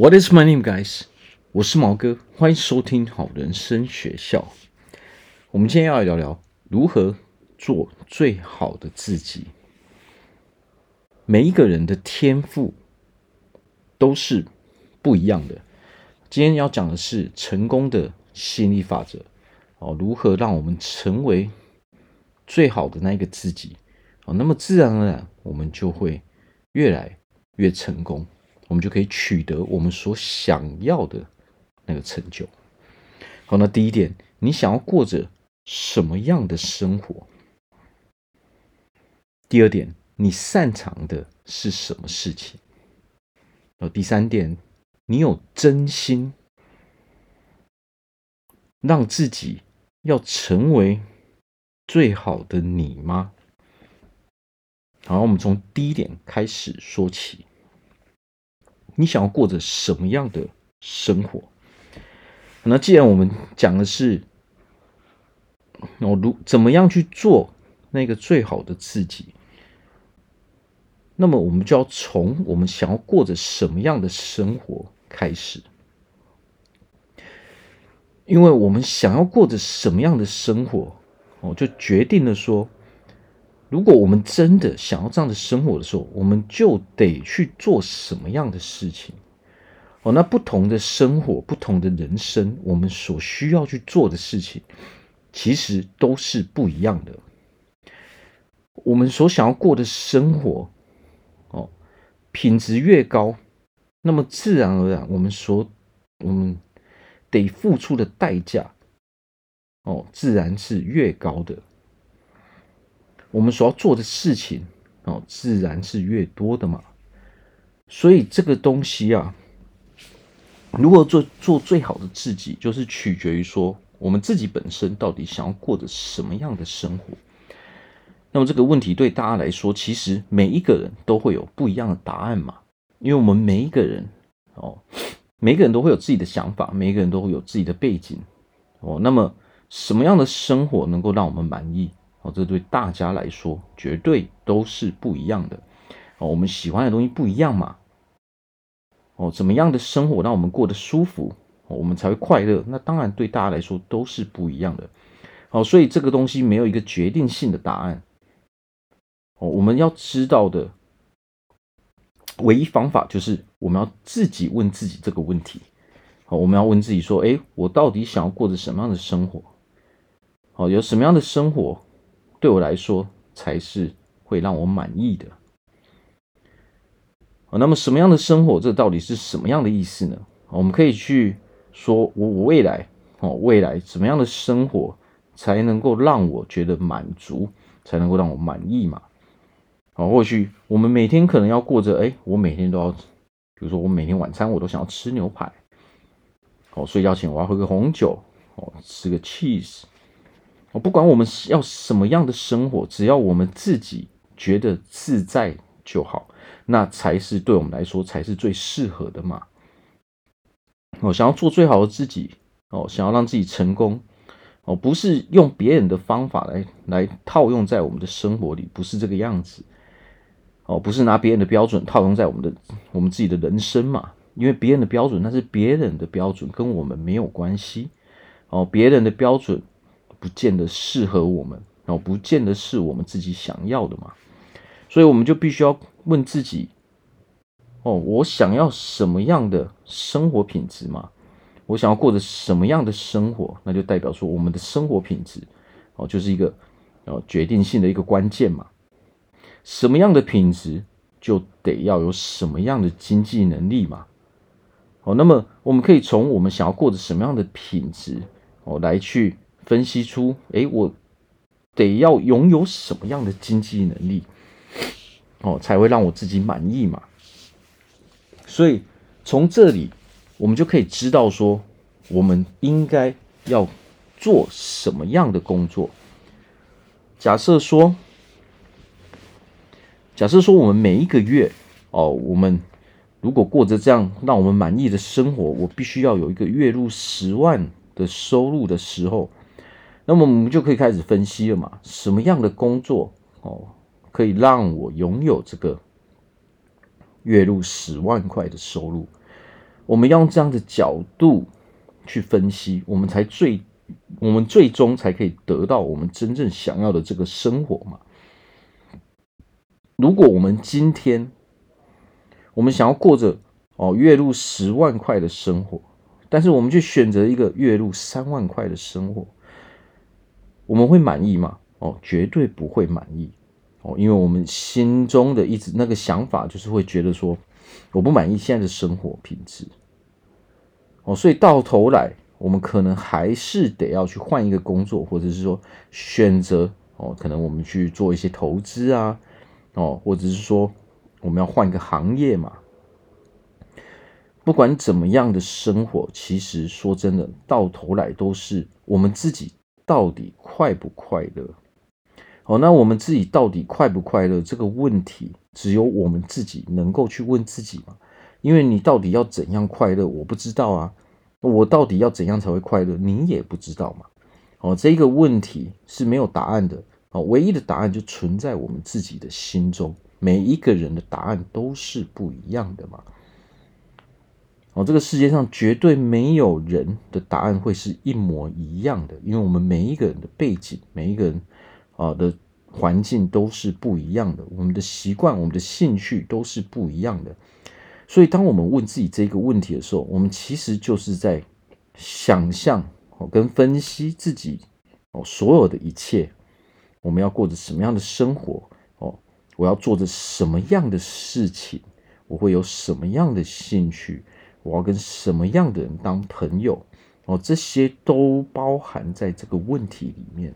What is my name, guys？我是毛哥，欢迎收听好人生学校。我们今天要来聊聊如何做最好的自己。每一个人的天赋都是不一样的。今天要讲的是成功的吸引力法则哦，如何让我们成为最好的那一个自己哦？那么自然而然，我们就会越来越成功。我们就可以取得我们所想要的那个成就。好，那第一点，你想要过着什么样的生活？第二点，你擅长的是什么事情？然后第三点，你有真心让自己要成为最好的你吗？好，我们从第一点开始说起。你想要过着什么样的生活？那既然我们讲的是，哦，如怎么样去做那个最好的自己，那么我们就要从我们想要过着什么样的生活开始，因为我们想要过着什么样的生活，哦，就决定了说。如果我们真的想要这样的生活的时候，我们就得去做什么样的事情？哦，那不同的生活，不同的人生，我们所需要去做的事情，其实都是不一样的。我们所想要过的生活，哦，品质越高，那么自然而然，我们所我们得付出的代价，哦，自然是越高的。我们所要做的事情哦，自然是越多的嘛。所以这个东西啊，如何做做最好的自己，就是取决于说我们自己本身到底想要过着什么样的生活。那么这个问题对大家来说，其实每一个人都会有不一样的答案嘛。因为我们每一个人哦，每个人都会有自己的想法，每个人都会有自己的背景哦。那么什么样的生活能够让我们满意？哦，这对大家来说绝对都是不一样的。哦，我们喜欢的东西不一样嘛。哦，怎么样的生活让我们过得舒服，我们才会快乐？那当然对大家来说都是不一样的。好，所以这个东西没有一个决定性的答案。哦，我们要知道的唯一方法就是我们要自己问自己这个问题。好，我们要问自己说：诶，我到底想要过着什么样的生活？好，有什么样的生活？对我来说才是会让我满意的。那么什么样的生活？这到底是什么样的意思呢？我们可以去说，我我未来哦，未来什么样的生活才能够让我觉得满足，才能够让我满意嘛？啊，或许我们每天可能要过着，哎，我每天都要，比如说我每天晚餐我都想要吃牛排，哦，睡觉前我要喝个红酒，哦，吃个 cheese。我不管我们要什么样的生活，只要我们自己觉得自在就好，那才是对我们来说才是最适合的嘛。我想要做最好的自己，哦，想要让自己成功，哦，不是用别人的方法来来套用在我们的生活里，不是这个样子，哦，不是拿别人的标准套用在我们的我们自己的人生嘛，因为别人的标准那是别人的标准，跟我们没有关系，哦，别人的标准。不见得适合我们哦，不见得是我们自己想要的嘛，所以我们就必须要问自己哦，我想要什么样的生活品质嘛？我想要过着什么样的生活？那就代表说我们的生活品质哦，就是一个哦决定性的一个关键嘛。什么样的品质就得要有什么样的经济能力嘛。哦，那么我们可以从我们想要过着什么样的品质哦来去。分析出，哎，我得要拥有什么样的经济能力，哦，才会让我自己满意嘛？所以从这里，我们就可以知道说，我们应该要做什么样的工作。假设说，假设说，我们每一个月，哦，我们如果过着这样让我们满意的生活，我必须要有一个月入十万的收入的时候。那么我们就可以开始分析了嘛？什么样的工作哦，可以让我拥有这个月入十万块的收入？我们要用这样的角度去分析，我们才最，我们最终才可以得到我们真正想要的这个生活嘛。如果我们今天，我们想要过着哦月入十万块的生活，但是我们却选择一个月入三万块的生活，我们会满意吗？哦，绝对不会满意哦，因为我们心中的一直那个想法就是会觉得说，我不满意现在的生活品质。哦，所以到头来，我们可能还是得要去换一个工作，或者是说选择哦，可能我们去做一些投资啊，哦，或者是说我们要换一个行业嘛。不管怎么样的生活，其实说真的，到头来都是我们自己到底快不快乐。哦，那我们自己到底快不快乐？这个问题，只有我们自己能够去问自己嘛。因为你到底要怎样快乐，我不知道啊。我到底要怎样才会快乐，你也不知道嘛。哦，这个问题是没有答案的。哦，唯一的答案就存在我们自己的心中。每一个人的答案都是不一样的嘛。哦，这个世界上绝对没有人的答案会是一模一样的，因为我们每一个人的背景，每一个人啊的环境都是不一样的，我们的习惯、我们的兴趣都是不一样的。所以，当我们问自己这个问题的时候，我们其实就是在想象哦，跟分析自己哦所有的一切。我们要过着什么样的生活哦？我要做着什么样的事情？我会有什么样的兴趣？我要跟什么样的人当朋友？哦，这些都包含在这个问题里面。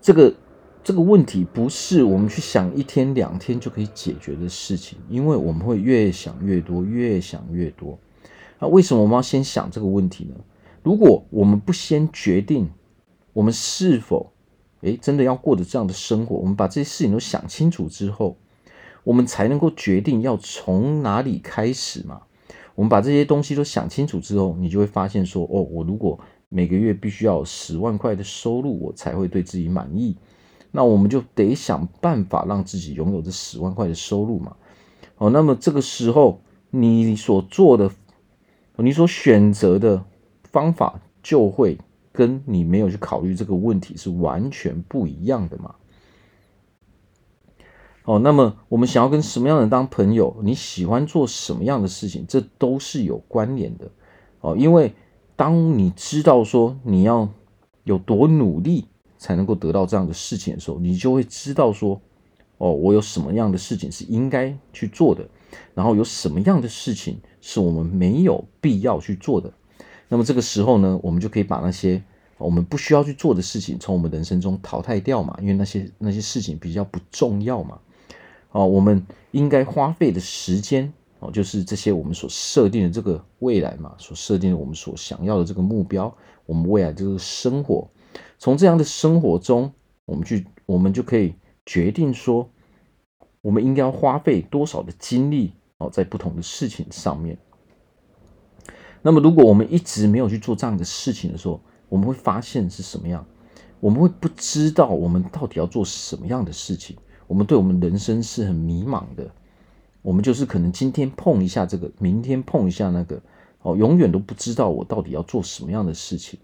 这个。这个问题不是我们去想一天两天就可以解决的事情，因为我们会越想越多，越想越多。那为什么我们要先想这个问题呢？如果我们不先决定我们是否诶真的要过着这样的生活，我们把这些事情都想清楚之后，我们才能够决定要从哪里开始嘛。我们把这些东西都想清楚之后，你就会发现说，哦，我如果每个月必须要十万块的收入，我才会对自己满意。那我们就得想办法让自己拥有这十万块的收入嘛。哦，那么这个时候你所做的、你所选择的方法，就会跟你没有去考虑这个问题是完全不一样的嘛。哦，那么我们想要跟什么样的人当朋友？你喜欢做什么样的事情？这都是有关联的。哦，因为当你知道说你要有多努力。才能够得到这样的事情的时候，你就会知道说，哦，我有什么样的事情是应该去做的，然后有什么样的事情是我们没有必要去做的。那么这个时候呢，我们就可以把那些我们不需要去做的事情从我们人生中淘汰掉嘛，因为那些那些事情比较不重要嘛。哦，我们应该花费的时间哦，就是这些我们所设定的这个未来嘛，所设定的我们所想要的这个目标，我们未来这个生活。从这样的生活中，我们去，我们就可以决定说，我们应该花费多少的精力哦，在不同的事情上面。那么，如果我们一直没有去做这样的事情的时候，我们会发现是什么样？我们会不知道我们到底要做什么样的事情。我们对我们人生是很迷茫的。我们就是可能今天碰一下这个，明天碰一下那个，哦，永远都不知道我到底要做什么样的事情。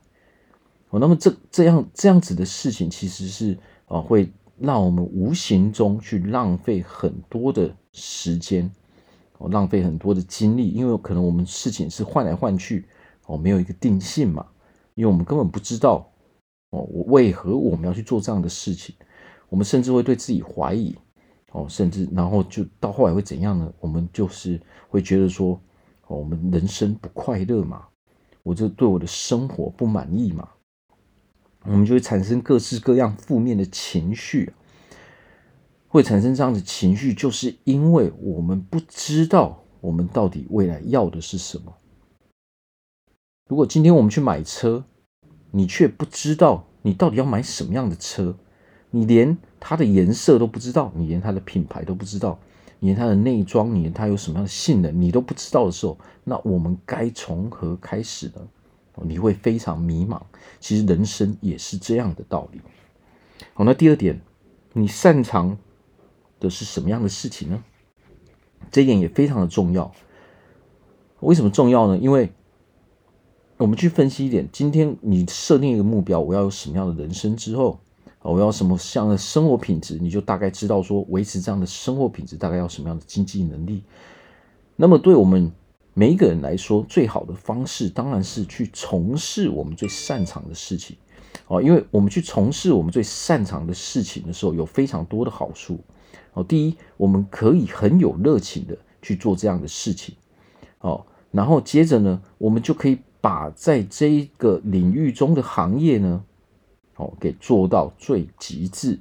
哦那么这这样这样子的事情，其实是啊，会让我们无形中去浪费很多的时间，哦，浪费很多的精力，因为可能我们事情是换来换去，哦，没有一个定性嘛，因为我们根本不知道，哦，我为何我们要去做这样的事情，我们甚至会对自己怀疑，哦，甚至然后就到后来会怎样呢？我们就是会觉得说，哦，我们人生不快乐嘛，我就对我的生活不满意嘛。我们就会产生各式各样负面的情绪，会产生这样的情绪，就是因为我们不知道我们到底未来要的是什么。如果今天我们去买车，你却不知道你到底要买什么样的车，你连它的颜色都不知道，你连它的品牌都不知道，你连它的内装，你连它有什么样的性能，你都不知道的时候，那我们该从何开始呢？你会非常迷茫。其实人生也是这样的道理。好，那第二点，你擅长的是什么样的事情呢？这一点也非常的重要。为什么重要呢？因为我们去分析一点，今天你设定一个目标，我要有什么样的人生之后，我要什么样的生活品质，你就大概知道说维持这样的生活品质大概要什么样的经济能力。那么对我们每一个人来说，最好的方式当然是去从事我们最擅长的事情。哦，因为我们去从事我们最擅长的事情的时候，有非常多的好处。哦，第一，我们可以很有热情的去做这样的事情。哦，然后接着呢，我们就可以把在这一个领域中的行业呢，哦，给做到最极致。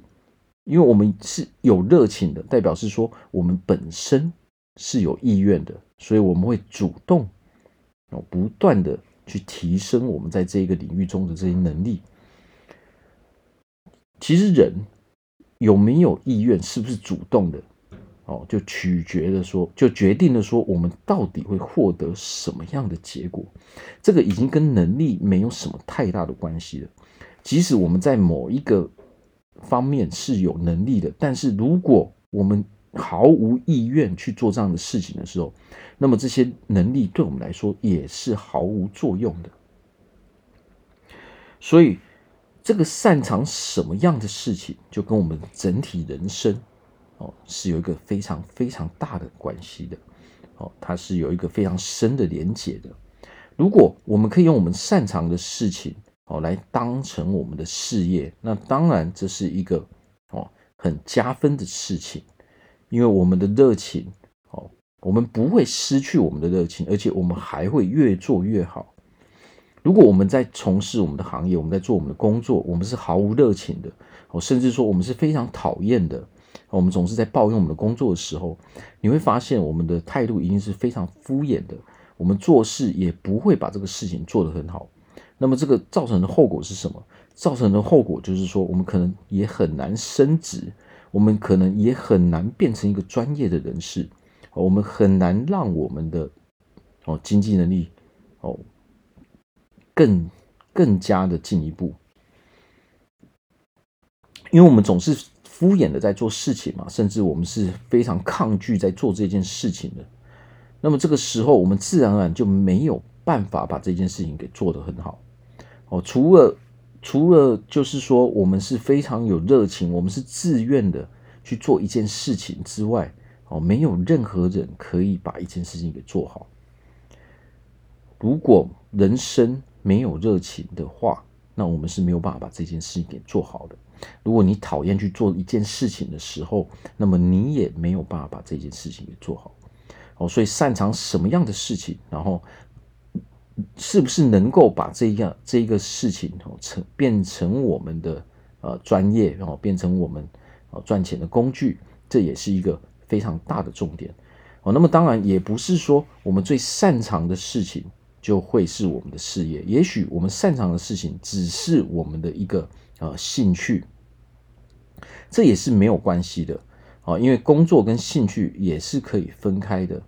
因为我们是有热情的，代表是说我们本身是有意愿的，所以我们会主动哦，不断的去提升我们在这一个领域中的这些能力。其实人有没有意愿，是不是主动的，哦，就取决的说，就决定了说，我们到底会获得什么样的结果。这个已经跟能力没有什么太大的关系了。即使我们在某一个方面是有能力的，但是如果我们毫无意愿去做这样的事情的时候，那么这些能力对我们来说也是毫无作用的。所以。这个擅长什么样的事情，就跟我们整体人生哦是有一个非常非常大的关系的哦，它是有一个非常深的连结的。如果我们可以用我们擅长的事情哦来当成我们的事业，那当然这是一个哦很加分的事情，因为我们的热情哦，我们不会失去我们的热情，而且我们还会越做越好。如果我们在从事我们的行业，我们在做我们的工作，我们是毫无热情的，哦，甚至说我们是非常讨厌的，我们总是在抱怨我们的工作的时候，你会发现我们的态度一定是非常敷衍的，我们做事也不会把这个事情做得很好。那么这个造成的后果是什么？造成的后果就是说，我们可能也很难升职，我们可能也很难变成一个专业的人士，我们很难让我们的哦经济能力哦。更更加的进一步，因为我们总是敷衍的在做事情嘛，甚至我们是非常抗拒在做这件事情的。那么这个时候，我们自然而然就没有办法把这件事情给做得很好。哦，除了除了就是说，我们是非常有热情，我们是自愿的去做一件事情之外，哦，没有任何人可以把一件事情给做好。如果人生没有热情的话，那我们是没有办法把这件事情给做好的。如果你讨厌去做一件事情的时候，那么你也没有办法把这件事情给做好。哦，所以擅长什么样的事情，然后是不是能够把这样这一个事情哦成变成我们的呃专业，然后变成我们呃赚钱的工具，这也是一个非常大的重点。哦，那么当然也不是说我们最擅长的事情。就会是我们的事业。也许我们擅长的事情只是我们的一个呃兴趣，这也是没有关系的啊，因为工作跟兴趣也是可以分开的。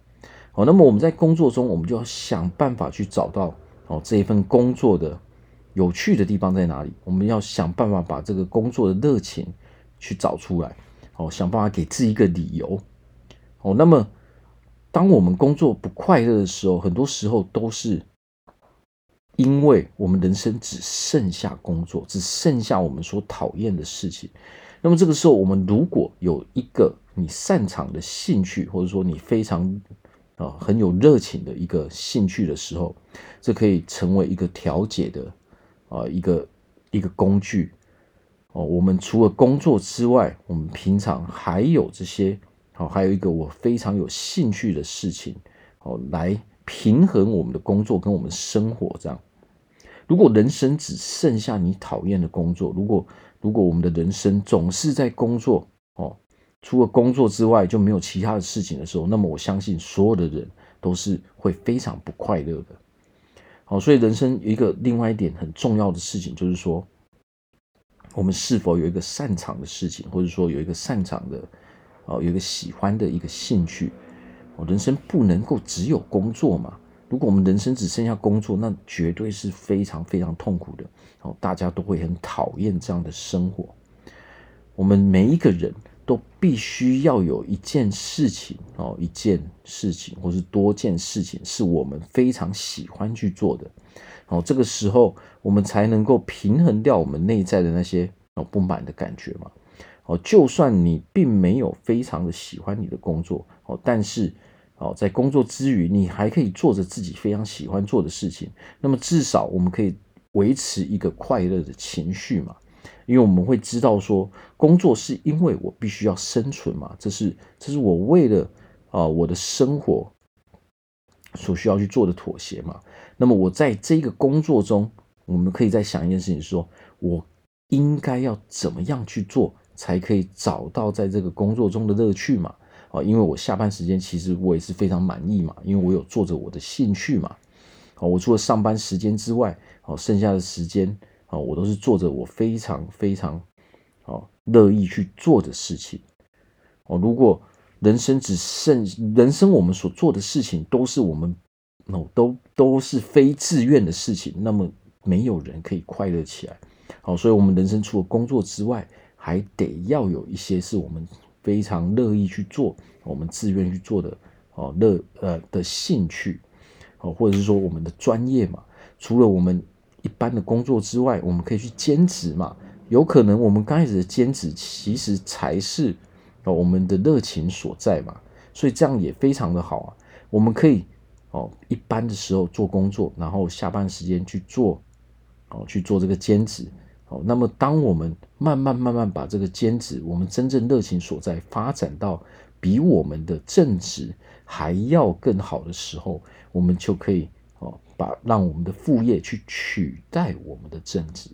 好，那么我们在工作中，我们就要想办法去找到哦这一份工作的有趣的地方在哪里。我们要想办法把这个工作的热情去找出来，哦，想办法给自己一个理由。哦，那么。当我们工作不快乐的时候，很多时候都是因为我们人生只剩下工作，只剩下我们所讨厌的事情。那么这个时候，我们如果有一个你擅长的兴趣，或者说你非常啊很有热情的一个兴趣的时候，这可以成为一个调节的啊一个一个工具。哦，我们除了工作之外，我们平常还有这些。好，还有一个我非常有兴趣的事情，哦，来平衡我们的工作跟我们生活。这样，如果人生只剩下你讨厌的工作，如果如果我们的人生总是在工作，哦，除了工作之外就没有其他的事情的时候，那么我相信所有的人都是会非常不快乐的。好，所以人生一个另外一点很重要的事情，就是说，我们是否有一个擅长的事情，或者说有一个擅长的。哦，有一个喜欢的一个兴趣，哦，人生不能够只有工作嘛。如果我们人生只剩下工作，那绝对是非常非常痛苦的。哦，大家都会很讨厌这样的生活。我们每一个人都必须要有一件事情哦，一件事情或是多件事情是我们非常喜欢去做的。哦，这个时候我们才能够平衡掉我们内在的那些哦不满的感觉嘛。哦，就算你并没有非常的喜欢你的工作哦，但是哦，在工作之余，你还可以做着自己非常喜欢做的事情。那么至少我们可以维持一个快乐的情绪嘛。因为我们会知道说，工作是因为我必须要生存嘛，这是这是我为了啊、我的生活所需要去做的妥协嘛。那么我在这个工作中，我们可以再想一件事情说，我应该要怎么样去做，才可以找到在这个工作中的乐趣嘛？啊，因为我下班时间其实我也是非常满意嘛，因为我有做着我的兴趣嘛。好，我除了上班时间之外，好，剩下的时间。啊，我都是做着我非常非常啊乐意去做的事情。哦，如果人生只剩人生，我们所做的事情都是我们哦都都是非自愿的事情，那么没有人可以快乐起来。好，所以，我们人生除了工作之外，还得要有一些是我们非常乐意去做，我们自愿去做的哦乐呃的兴趣，哦，或者是说我们的专业嘛。除了我们。一般的工作之外，我们可以去兼职嘛？有可能我们刚开始的兼职其实才是哦我们的热情所在嘛，所以这样也非常的好啊。我们可以哦一般的时候做工作，然后下班时间去做哦去做这个兼职哦。那么当我们慢慢慢慢把这个兼职，我们真正热情所在发展到比我们的正职还要更好的时候，我们就可以。把让我们的副业去取代我们的正职，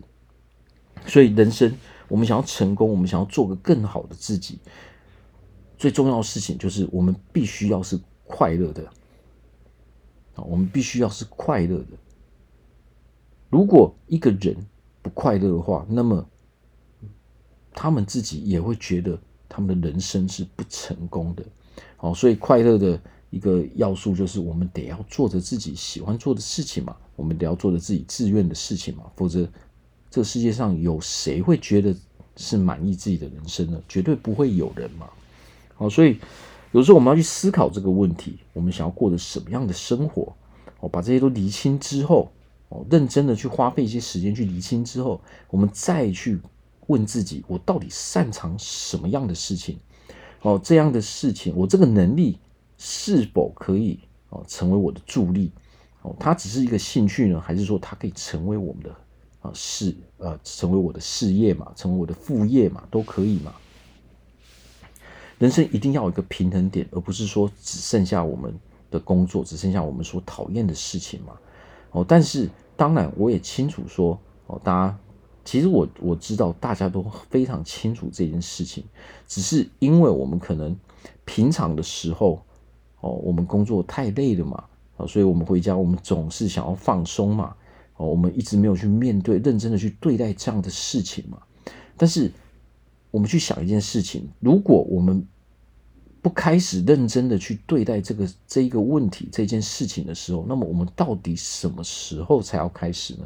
所以人生我们想要成功，我们想要做个更好的自己，最重要的事情就是我们必须要是快乐的啊，我们必须要是快乐的。如果一个人不快乐的话，那么他们自己也会觉得他们的人生是不成功的。好，所以快乐的。一个要素就是我们得要做着自己喜欢做的事情嘛，我们得要做着自己自愿的事情嘛，否则这个世界上有谁会觉得是满意自己的人生呢？绝对不会有人嘛。好，所以有时候我们要去思考这个问题，我们想要过着什么样的生活？哦，把这些都厘清之后，哦，认真的去花费一些时间去厘清之后，我们再去问自己，我到底擅长什么样的事情？哦，这样的事情，我这个能力。是否可以哦成为我的助力哦？它只是一个兴趣呢，还是说它可以成为我们的啊事呃成为我的事业嘛，成为我的副业嘛，都可以嘛？人生一定要有一个平衡点，而不是说只剩下我们的工作，只剩下我们所讨厌的事情嘛。哦，但是当然我也清楚说哦，大家其实我我知道大家都非常清楚这件事情，只是因为我们可能平常的时候。哦，我们工作太累了嘛，啊，所以我们回家，我们总是想要放松嘛，哦，我们一直没有去面对，认真的去对待这样的事情嘛。但是，我们去想一件事情，如果我们不开始认真的去对待这个这一个问题这件事情的时候，那么我们到底什么时候才要开始呢？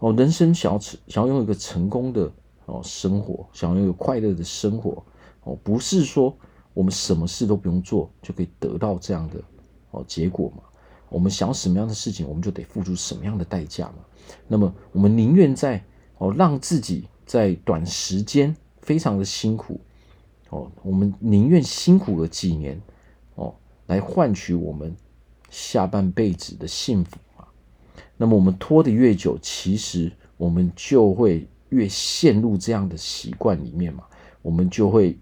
哦，人生想要想要拥有一个成功的哦生活，想要有快乐的生活，哦，不是说。我们什么事都不用做，就可以得到这样的哦结果嘛？我们想要什么样的事情，我们就得付出什么样的代价嘛？那么，我们宁愿在哦让自己在短时间非常的辛苦哦，我们宁愿辛苦了几年哦，来换取我们下半辈子的幸福嘛？那么，我们拖得越久，其实我们就会越陷入这样的习惯里面嘛？我们就会。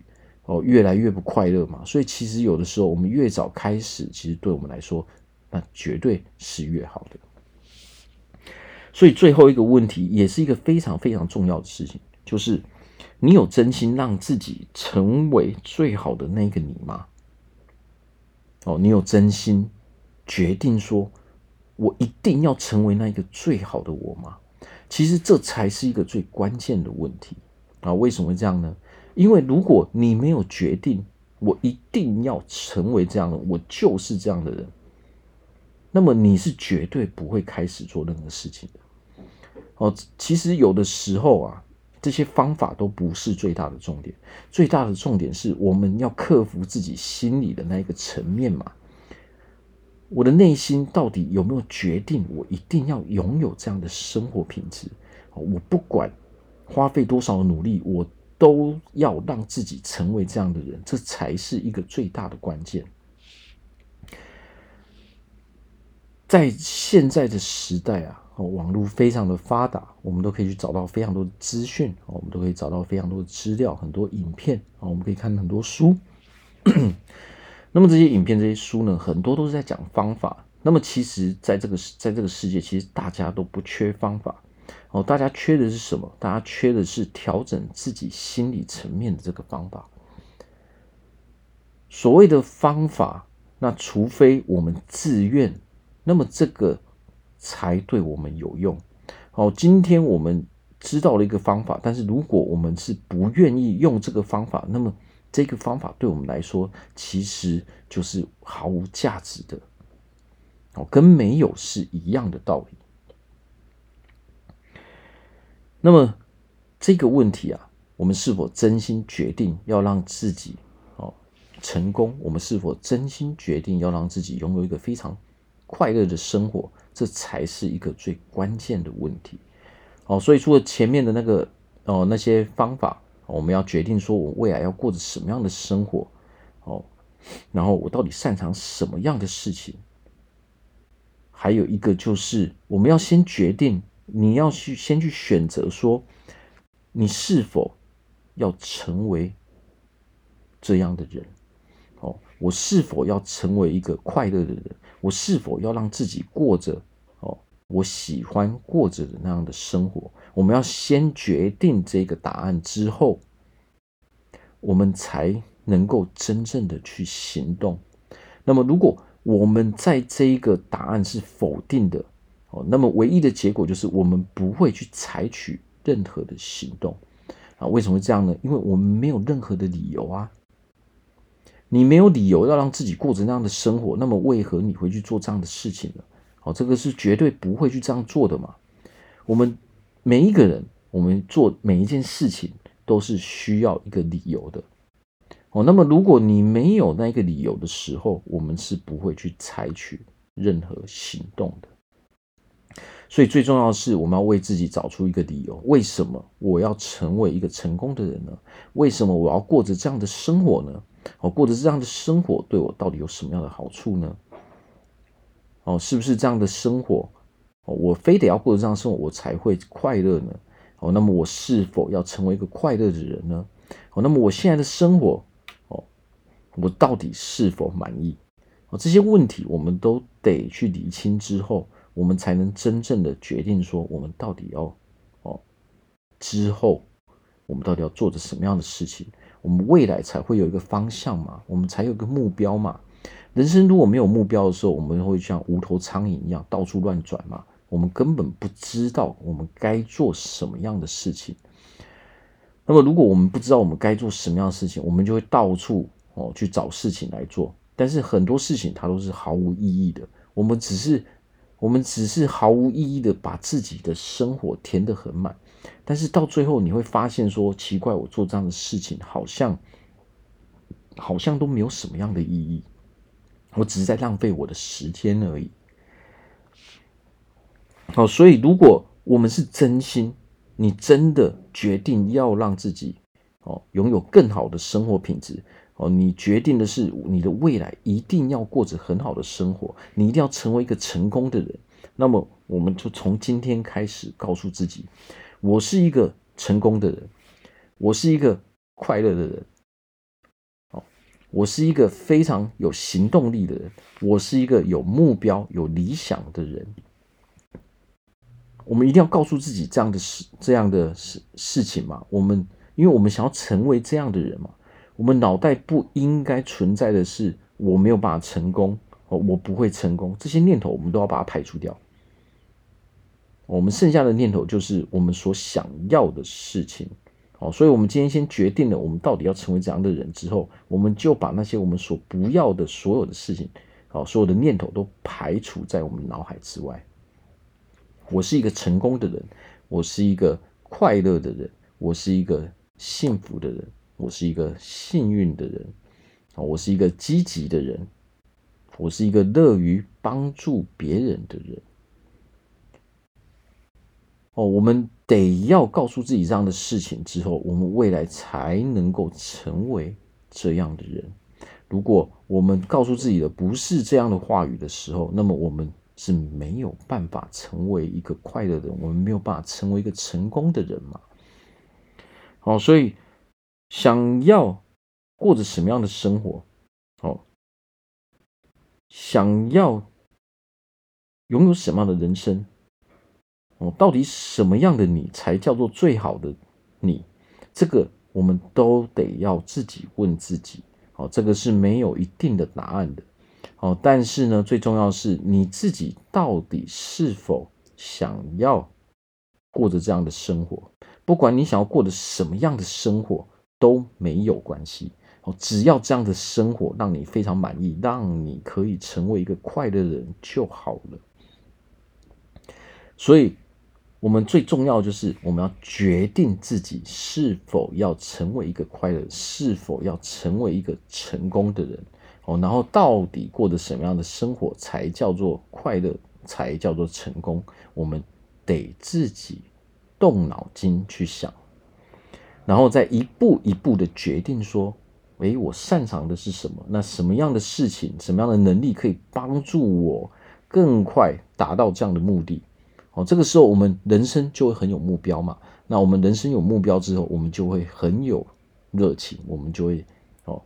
哦，越来越不快乐嘛，所以其实有的时候我们越早开始，其实对我们来说，那绝对是越好的。所以最后一个问题，也是一个非常非常重要的事情，就是你有真心让自己成为最好的那个你吗？哦，你有真心决定说，我一定要成为那个最好的我吗？其实这才是一个最关键的问题啊！为什么会这样呢？因为如果你没有决定，我一定要成为这样的，我就是这样的人，那么你是绝对不会开始做任何事情的。哦，其实有的时候啊，这些方法都不是最大的重点，最大的重点是我们要克服自己心里的那一个层面嘛。我的内心到底有没有决定，我一定要拥有这样的生活品质？我不管花费多少努力，我都要让自己成为这样的人，这才是一个最大的关键。在现在的时代啊。网络非常的发达，我们都可以去找到非常多的资讯，我们都可以找到非常多的资料，很多影片啊，我们可以看很多书。那么这些影片、这些书呢，很多都是在讲方法。那么其实，在这个在这个世界，其实大家都不缺方法哦，大家缺的是什么？大家缺的是调整自己心理层面的这个方法。所谓的方法，那除非我们自愿，那么这个。才对我们有用。好，今天我们知道了一个方法，但是如果我们是不愿意用这个方法，那么这个方法对我们来说其实就是毫无价值的。哦，跟没有是一样的道理。那么这个问题啊，我们是否真心决定要让自己哦成功？我们是否真心决定要让自己拥有一个非常快乐的生活？这才是一个最关键的问题，哦，所以除了前面的那个哦那些方法，我们要决定说我未来要过着什么样的生活，哦，然后我到底擅长什么样的事情，还有一个就是我们要先决定，你要去先去选择说，你是否要成为这样的人，哦，我是否要成为一个快乐的人，我是否要让自己过着哦。我喜欢过着的那样的生活，我们要先决定这个答案之后，我们才能够真正的去行动。那么，如果我们在这一个答案是否定的，那么唯一的结果就是我们不会去采取任何的行动。啊，为什么会这样呢？因为我们没有任何的理由啊。你没有理由要让自己过着那样的生活，那么为何你会去做这样的事情呢？哦，这个是绝对不会去这样做的嘛。我们每一个人，我们做每一件事情都是需要一个理由的。哦，那么如果你没有那个理由的时候，我们是不会去采取任何行动的。所以最重要的是，我们要为自己找出一个理由：为什么我要成为一个成功的人呢？为什么我要过着这样的生活呢？哦，过着这样的生活对我到底有什么样的好处呢？哦，是不是这样的生活？哦，我非得要过着这样的生活，我才会快乐呢？哦，那么我是否要成为一个快乐的人呢？哦，那么我现在的生活，哦，我到底是否满意？哦，这些问题我们都得去理清之后，我们才能真正的决定说，我们到底要哦，之后我们到底要做着什么样的事情？我们未来才会有一个方向嘛？我们才有一个目标嘛？人生如果没有目标的时候，我们会像无头苍蝇一样到处乱转嘛。我们根本不知道我们该做什么样的事情。那么，如果我们不知道我们该做什么样的事情，我们就会到处哦去找事情来做。但是很多事情它都是毫无意义的。我们只是我们只是毫无意义的把自己的生活填得很满。但是到最后你会发现说，奇怪，我做这样的事情好像好像都没有什么样的意义。我只是在浪费我的时间而已。好，所以如果我们是真心，你真的决定要让自己哦拥有更好的生活品质哦，你决定的是你的未来一定要过着很好的生活，你一定要成为一个成功的人。那么，我们就从今天开始告诉自己，我是一个成功的人，我是一个快乐的人。哦我是一个非常有行动力的人，我是一个有目标、有理想的人。我们一定要告诉自己这样的事、这样的事事情嘛。我们，因为我们想要成为这样的人嘛。我们脑袋不应该存在的是我没有办法成功哦，我不会成功这些念头，我们都要把它排除掉。我们剩下的念头就是我们所想要的事情。好，所以，我们今天先决定了我们到底要成为怎样的人之后，我们就把那些我们所不要的所有的事情，好，所有的念头都排除在我们脑海之外。我是一个成功的人，我是一个快乐的人，我是一个幸福的人，我是一个幸运的人，我是一个积极的人，我是一个乐于帮助别人的人。哦，我们得要告诉自己这样的事情之后，我们未来才能够成为这样的人。如果我们告诉自己的不是这样的话语的时候，那么我们是没有办法成为一个快乐的人，我们没有办法成为一个成功的人嘛。好，所以想要过着什么样的生活，哦，想要拥有什么样的人生，哦，到底什么样的你才叫做最好的你？这个我们都得要自己问自己。哦，这个是没有一定的答案的。哦，但是呢，最重要是你自己到底是否想要过着这样的生活？不管你想要过着什么样的生活都没有关系。哦，只要这样的生活让你非常满意，让你可以成为一个快乐的人就好了。所以。我们最重要的就是，我们要决定自己是否要成为一个快乐，是否要成为一个成功的人哦。然后，到底过着什么样的生活才叫做快乐，才叫做成功？我们得自己动脑筋去想，然后再一步一步的决定说：诶，我擅长的是什么？那什么样的事情，什么样的能力可以帮助我更快达到这样的目的？哦，这个时候我们人生就会很有目标嘛。那我们人生有目标之后，我们就会很有热情，我们就会哦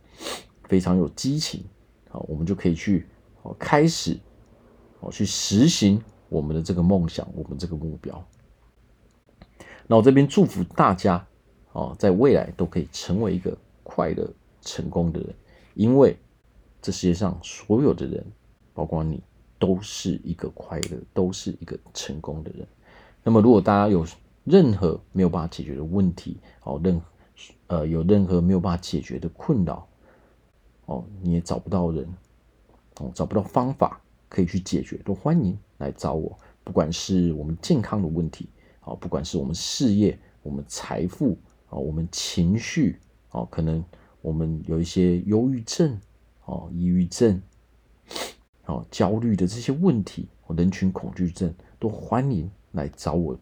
非常有激情。好，我们就可以去哦开始哦去实行我们的这个梦想，我们这个目标。那我这边祝福大家哦，在未来都可以成为一个快乐成功的人，因为这世界上所有的人，包括你。都是一个快乐，都是一个成功的人。那么，如果大家有任何没有办法解决的问题，哦，任呃有任何没有办法解决的困扰，哦，你也找不到人，哦，找不到方法可以去解决，都欢迎来找我。不管是我们健康的问题，哦，不管是我们事业、我们财富，啊，我们情绪，哦，可能我们有一些忧郁症，哦，抑郁症。哦，焦虑的这些问题，人群恐惧症，都欢迎来找我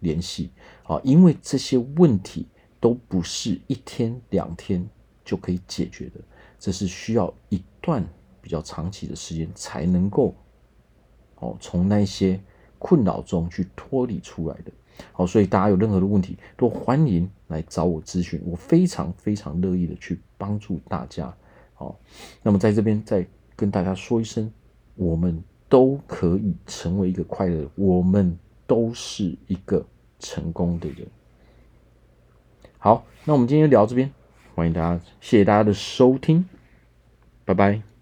联系啊！因为这些问题都不是一天两天就可以解决的，这是需要一段比较长期的时间才能够哦，从那些困扰中去脱离出来的。好，所以大家有任何的问题，都欢迎来找我咨询，我非常非常乐意的去帮助大家。好，那么在这边再跟大家说一声。我们都可以成为一个快乐，我们都是一个成功的人。好，那我们今天就聊这边，欢迎大家，谢谢大家的收听，拜拜。